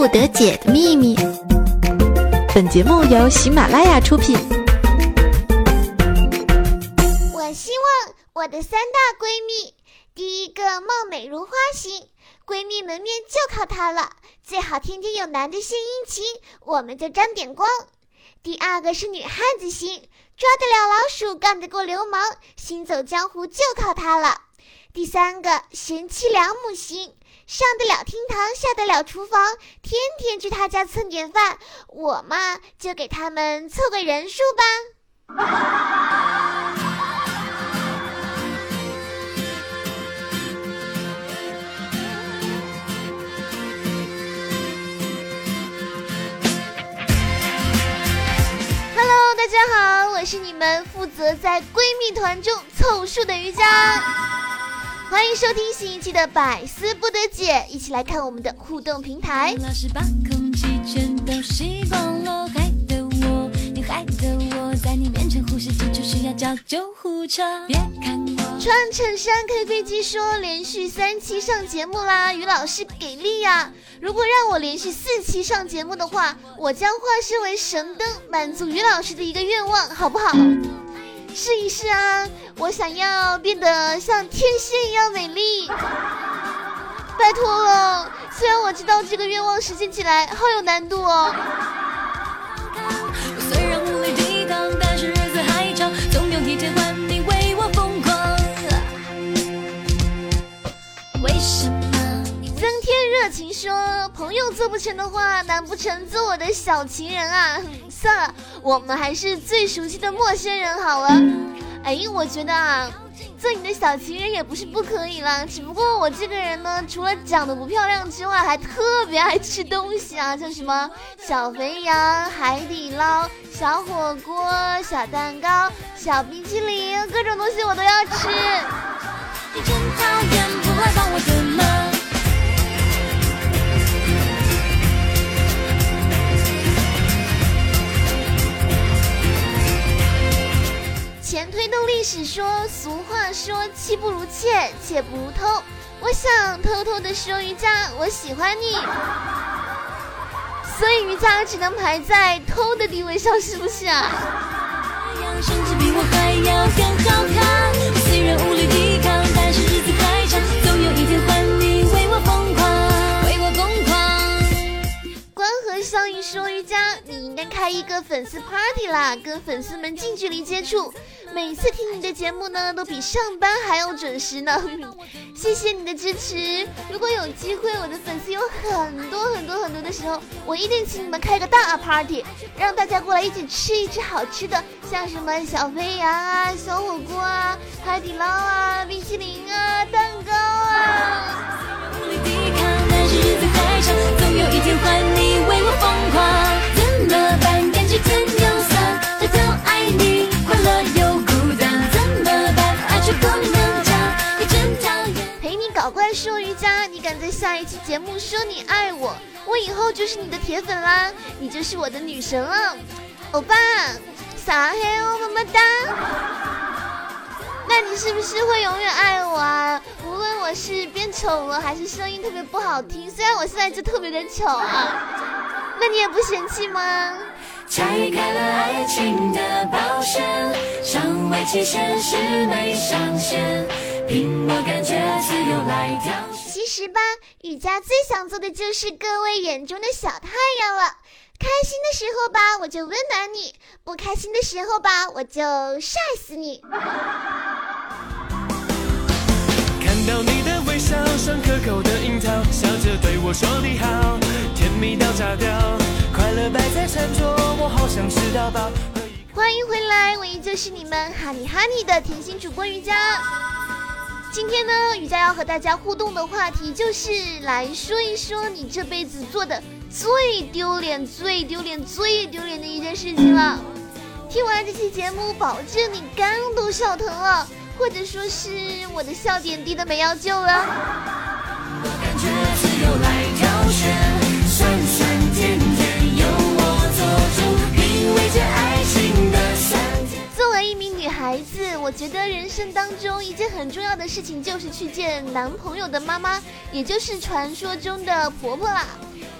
不得解的秘密。本节目由喜马拉雅出品。我希望我的三大闺蜜，第一个貌美如花型，闺蜜门面就靠她了，最好天天有男的献殷勤，我们就沾点光。第二个是女汉子型，抓得了老鼠，干得过流氓，行走江湖就靠她了。第三个贤妻良母型，上得了厅堂，下得了厨房，天天去他家蹭点饭，我嘛就给他们凑个人数吧。Hello，大家好，我是你们负责在闺蜜团中凑数的瑜伽，欢迎收听新一期的百思不得解，一起来看我们的互动平台。穿衬衫开飞机说连续三期上节目啦，于老师给力呀！如果让我连续四期上节目的话，我将化身为神灯，满足于老师的一个愿望，好不好？试一试啊！我想要变得像天仙一样美丽，拜托了。虽然我知道这个愿望实现起来好有难度哦。增添热情说朋友做不成的话，难不成做我的小情人啊？算了，我们还是最熟悉的陌生人好了。哎，我觉得啊，做你的小情人也不是不可以啦。只不过我这个人呢，除了长得不漂亮之外，还特别爱吃东西啊，像什么小肥羊、海底捞、小火锅、小蛋糕、小冰淇淋，各种东西我都要吃。你真讨厌，不来帮我的忙。动历史说，俗话说妻不如妾，妾不如偷。我想偷偷的说，瑜伽，我喜欢你。所以瑜伽只能排在偷的地位上，是不是啊？粉丝 party 啦，跟粉丝们近距离接触。每次听你的节目呢，都比上班还要准时呢。谢谢你的支持。如果有机会，我的粉丝有很多很多很多的时候，我一定请你们开个大 party，让大家过来一起吃一吃好吃的，像什么小肥羊啊、小火锅啊、海底捞啊、冰淇下一期节目说你爱我，我以后就是你的铁粉啦，你就是我的女神了，欧巴，撒黑哦么么哒。那你是不是会永远爱我啊？无论我是变丑了，还是声音特别不好听，虽然我现在就特别的丑啊，那你也不嫌弃吗？拆开了爱情的保险，上位期限是没上限。其实吧，雨佳最想做的就是各位眼中的小太阳了。开心的时候吧，我就温暖你；不开心的时候吧，我就晒死你。看到你的微笑，像可口的樱桃，笑着对我说你好，甜蜜到炸掉，快乐摆在餐桌，我好想吃到饱。欢迎回来，我依旧是你们哈尼哈尼的甜心主播瑜伽。今天呢，瑜伽要和大家互动的话题就是来说一说你这辈子做的最丢脸、最丢脸、最丢脸的一件事情了。听完这期节目，保证你肝都笑疼了，或者说是我的笑点低的没药救了。生当中一件很重要的事情就是去见男朋友的妈妈，也就是传说中的婆婆啦。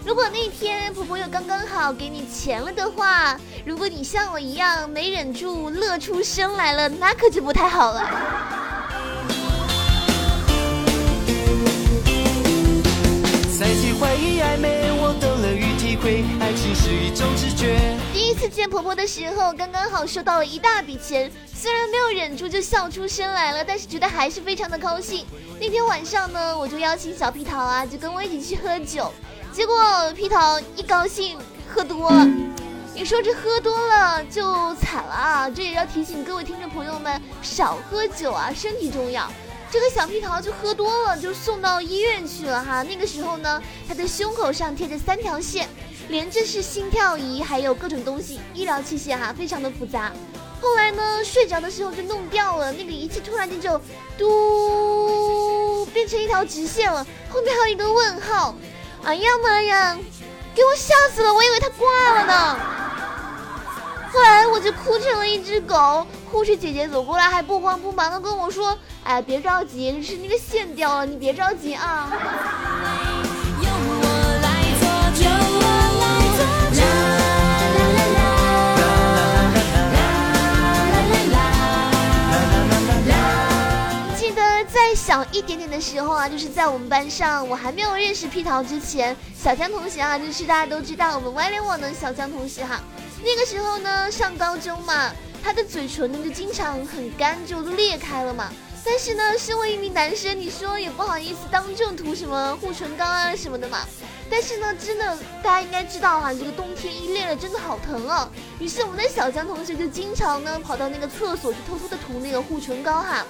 如果那天婆婆又刚刚好给你钱了的话，如果你像我一样没忍住乐出声来了，那可就不太好了。再次怀疑暧昧，我等了与体会，爱情是一种直觉次见婆婆的时候，刚刚好收到了一大笔钱，虽然没有忍住就笑出声来了，但是觉得还是非常的高兴。那天晚上呢，我就邀请小屁桃啊，就跟我一起去喝酒。结果屁桃一高兴喝多了，你说这喝多了就惨了啊！这也要提醒各位听众朋友们少喝酒啊，身体重要。这个小屁桃就喝多了，就送到医院去了哈。那个时候呢，他的胸口上贴着三条线，连着是心跳仪，还有各种东西，医疗器械哈，非常的复杂。后来呢，睡着的时候就弄掉了，那个仪器突然间就嘟变成一条直线了，后面还有一个问号。哎呀妈呀！给我吓死了，我以为他挂了呢。后来我就哭成了一只狗。护士姐姐走过来，还不慌不忙的跟我说：“哎，别着急，是那个线掉了，你别着急啊。”一点点的时候啊，就是在我们班上，我还没有认识屁桃之前，小江同学啊，就是大家都知道我们外联网的小江同学哈。那个时候呢，上高中嘛，他的嘴唇呢就经常很干，就裂开了嘛。但是呢，身为一名男生，你说也不好意思当众涂什么护唇膏啊什么的嘛。但是呢，真的大家应该知道哈，这个冬天一裂了真的好疼啊。于是我们的小江同学就经常呢跑到那个厕所去偷偷的涂那个护唇膏哈。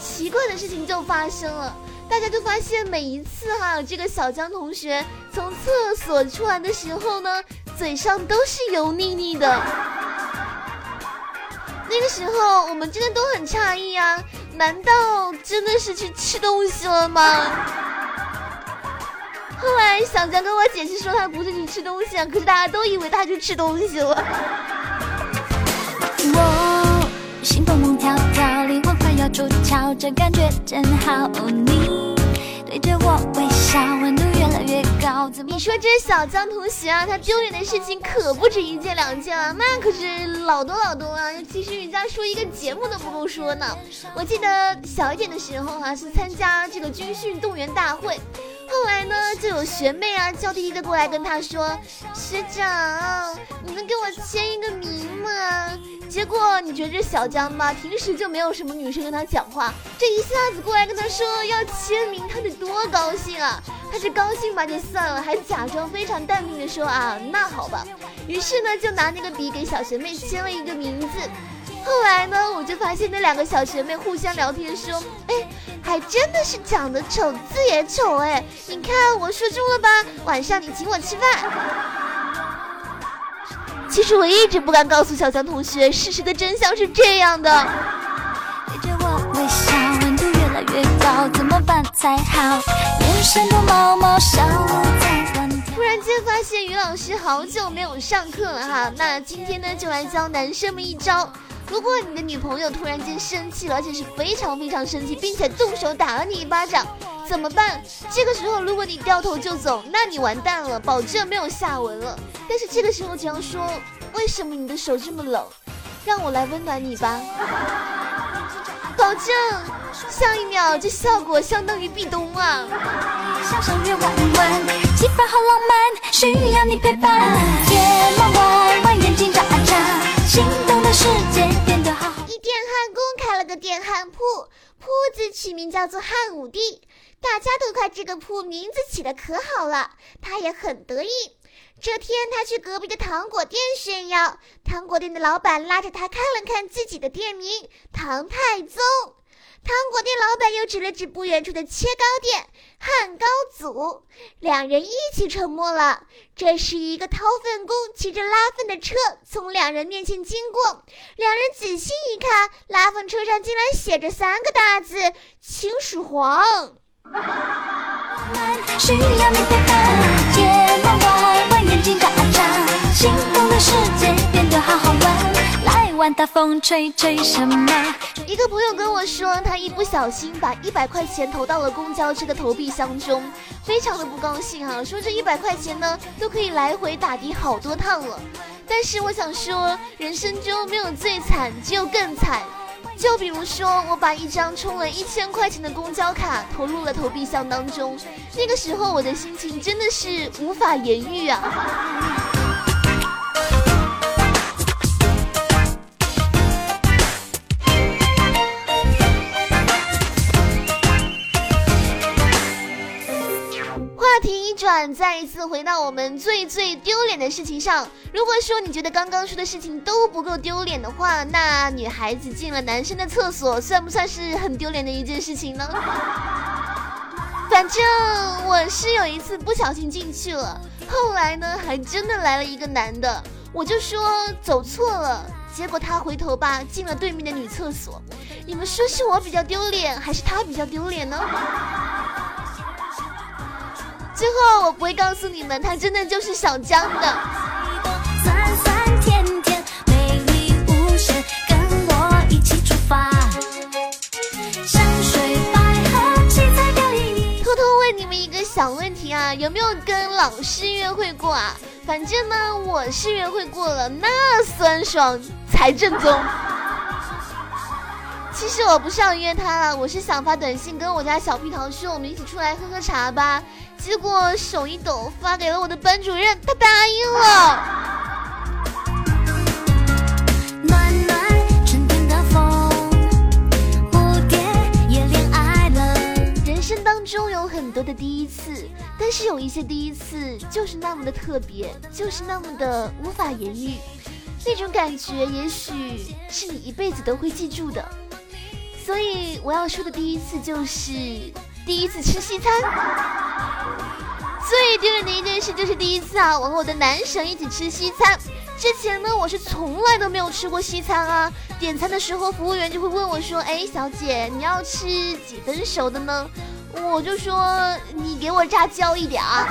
奇怪的事情就发生了，大家就发现每一次哈，这个小江同学从厕所出来的时候呢，嘴上都是油腻腻的。那个时候我们真的都很诧异啊，难道真的是去吃东西了吗？后来小江跟我解释说他不是去吃东西啊，可是大家都以为他去吃东西了。我心蹦蹦跳跳，出窍，这感觉真好。你对着我微笑，温度越来越高。你说这小江同学啊，他丢脸的事情可不止一件两件啊，那可是老多老多啊。其实人家说一个节目都不够说呢。我记得小一点的时候啊，是参加这个军训动员大会。后来呢，就有学妹啊娇滴滴的过来跟他说：“学长，你能给我签一个名吗？”结果你觉得这小江吧，平时就没有什么女生跟他讲话，这一下子过来跟他说要签名，他得多高兴啊！他是高兴吧就算了，还假装非常淡定的说：“啊，那好吧。”于是呢，就拿那个笔给小学妹签了一个名字。后来呢，我就发现那两个小学妹互相聊天说：“哎。”还真的是长得丑，字也丑哎！你看我说中了吧？晚上你请我吃饭。其实我一直不敢告诉小强同学，事实的真相是这样的。突然间发现于老师好久没有上课了哈，那今天呢就来教男生们一招。如果你的女朋友突然间生气了，而且是非常非常生气，并且动手打了你一巴掌，怎么办？这个时候如果你掉头就走，那你完蛋了，保证没有下文了。但是这个时候只要说，为什么你的手这么冷？让我来温暖你吧，保证下一秒这效果相当于壁咚啊！气氛好浪漫，需要你陪伴，夜幕外外眼睛眨眨。心动的世界变得好。一电焊工开了个电焊铺，铺子取名叫做汉武帝，大家都夸这个铺名字起的可好了，他也很得意。这天他去隔壁的糖果店炫耀，糖果店的老板拉着他看了看自己的店名唐太宗。糖果店老板又指了指不远处的切糕店汉高祖，两人一起沉默了。这时，一个掏粪工骑着拉粪的车从两人面前经过，两人仔细一看，拉粪车上竟然写着三个大字“秦始皇”。需要你，的世界变得好好玩。来玩看大风吹吹什么？一个朋友跟我说，他一不小心把一百块钱投到了公交车的投币箱中，非常的不高兴啊，说这一百块钱呢都可以来回打的好多趟了。但是我想说，人生中没有最惨，只有更惨。就比如说，我把一张充了一千块钱的公交卡投入了投币箱当中，那个时候我的心情真的是无法言喻啊。转再一次回到我们最最丢脸的事情上。如果说你觉得刚刚说的事情都不够丢脸的话，那女孩子进了男生的厕所，算不算是很丢脸的一件事情呢？反正我是有一次不小心进去了，后来呢，还真的来了一个男的，我就说走错了，结果他回头吧，进了对面的女厕所。你们说是我比较丢脸，还是他比较丢脸呢？最后我不会告诉你们，他真的就是小江的。偷偷问你们一个小问题啊，有没有跟老师约会过啊？反正呢，我是约会过了，那酸爽才正宗。其实我不是要约他了，我是想发短信跟我家小屁桃说，我们一起出来喝喝茶吧。结果手一抖，发给了我的班主任，他答应了。人生当中有很多的第一次，但是有一些第一次就是那么的特别，就是那么的无法言喻。那种感觉，也许是你一辈子都会记住的。所以我要说的第一次就是。第一次吃西餐，最丢人的一件事就是第一次啊，我和我的男神一起吃西餐。之前呢，我是从来都没有吃过西餐啊。点餐的时候，服务员就会问我说：“哎，小姐，你要吃几分熟的呢？”我就说：“你给我炸焦一点啊。”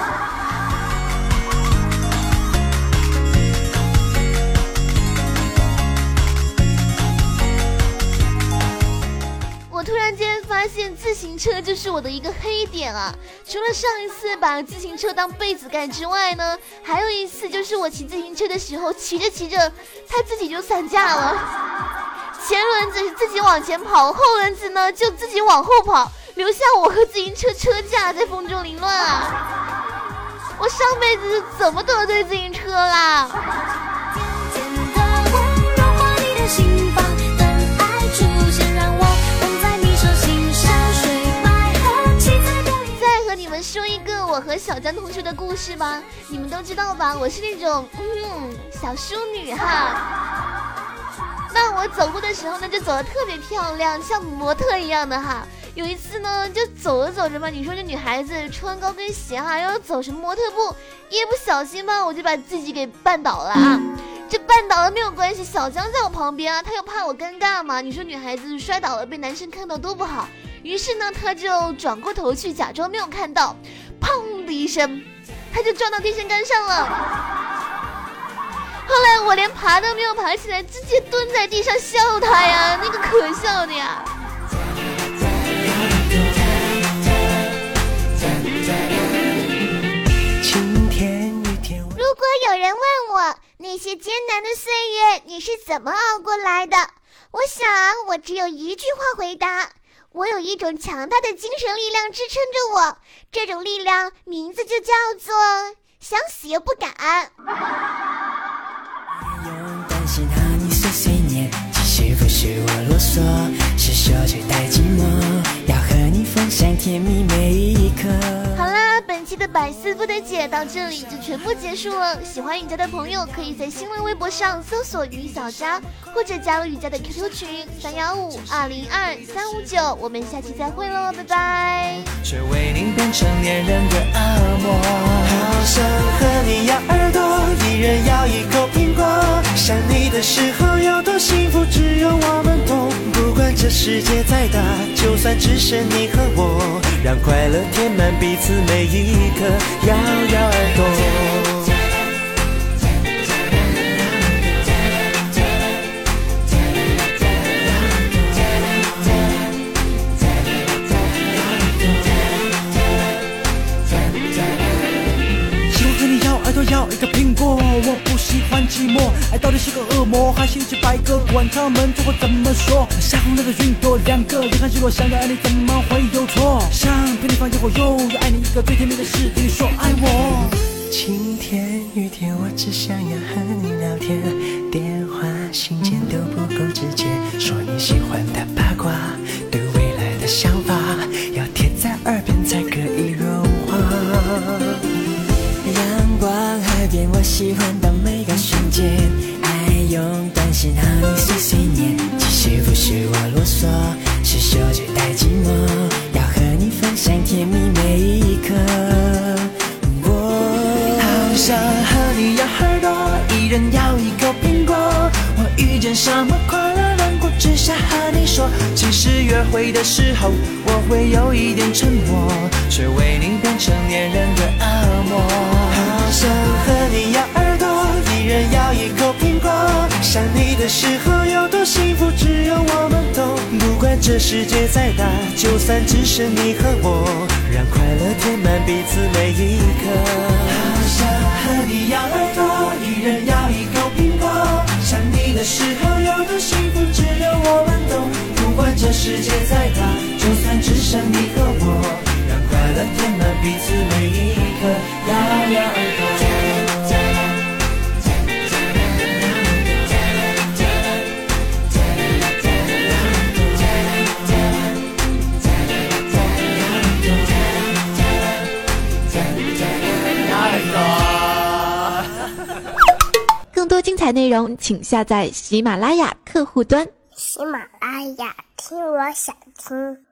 我突然间发现自行车就是我的一个黑点啊！除了上一次把自行车当被子盖之外呢，还有一次就是我骑自行车的时候，骑着骑着，它自己就散架了。前轮子自己往前跑，后轮子呢就自己往后跑，留下我和自行车车架在风中凌乱啊！我上辈子怎么得罪自行车啦？和小江同学的故事吧，你们都知道吧？我是那种嗯小淑女哈。那我走路的时候呢，就走的特别漂亮，像模特一样的哈。有一次呢，就走着走着吧，你说这女孩子穿高跟鞋哈，要走什么模特步，一不小心吧，我就把自己给绊倒了啊。这绊倒了没有关系，小江在我旁边啊，他又怕我尴尬嘛。你说女孩子摔倒了被男生看到多不好。于是呢，他就转过头去，假装没有看到，砰的一声，他就撞到电线杆上了。后来我连爬都没有爬起来，直接蹲在地上笑他呀，那个可笑的呀。如果有人问我那些艰难的岁月你是怎么熬过来的，我想我只有一句话回答。我有一种强大的精神力量支撑着我，这种力量名字就叫做想死又不敢。不用担心和你碎碎念，其实不是我啰嗦，是说句太寂寞，要和你分享甜蜜。的百思不得解到这里就全部结束了。喜欢雨佳的朋友，可以在新浪微博上搜索“雨小佳”，或者加入雨佳的 QQ 群三幺五二零二三五九。我们下期再会喽，拜拜。却为你变成恋人的恶魔，好想和你咬耳朵，一人咬一口苹果。想你的时候有多幸福，只有我们懂。不管这世界再大，就算只剩你和我，让快乐填满彼此每一刻，摇摇耳朵。是个恶魔，还是一只白鸽？管他们最后怎么说？下红了的云朵，两个遗憾失落，想要爱你怎么会有错？想陪你放烟火，又要爱你一个最甜蜜的事，听你说爱我。晴天雨天，我只想要和你聊天，电话信件都不够直接，说你喜欢的八卦，想和你说。其实约会的时候，我会有一点沉默，却为你变成恋人的恶魔。好想和你咬耳朵，一人咬一口苹果。想你的时候有多幸福，只有我们懂。不管这世界再大，就算只剩你和我，让快乐填满彼此每一刻。好想和你咬耳朵，一人咬一口苹果。想你的时候，我们懂。不管这世界再大，就算只剩你和我，让快乐填满彼此每一刻。咬咬耳朵。更多精彩内容，请下载喜马拉雅客户端。喜马拉雅，听我想听。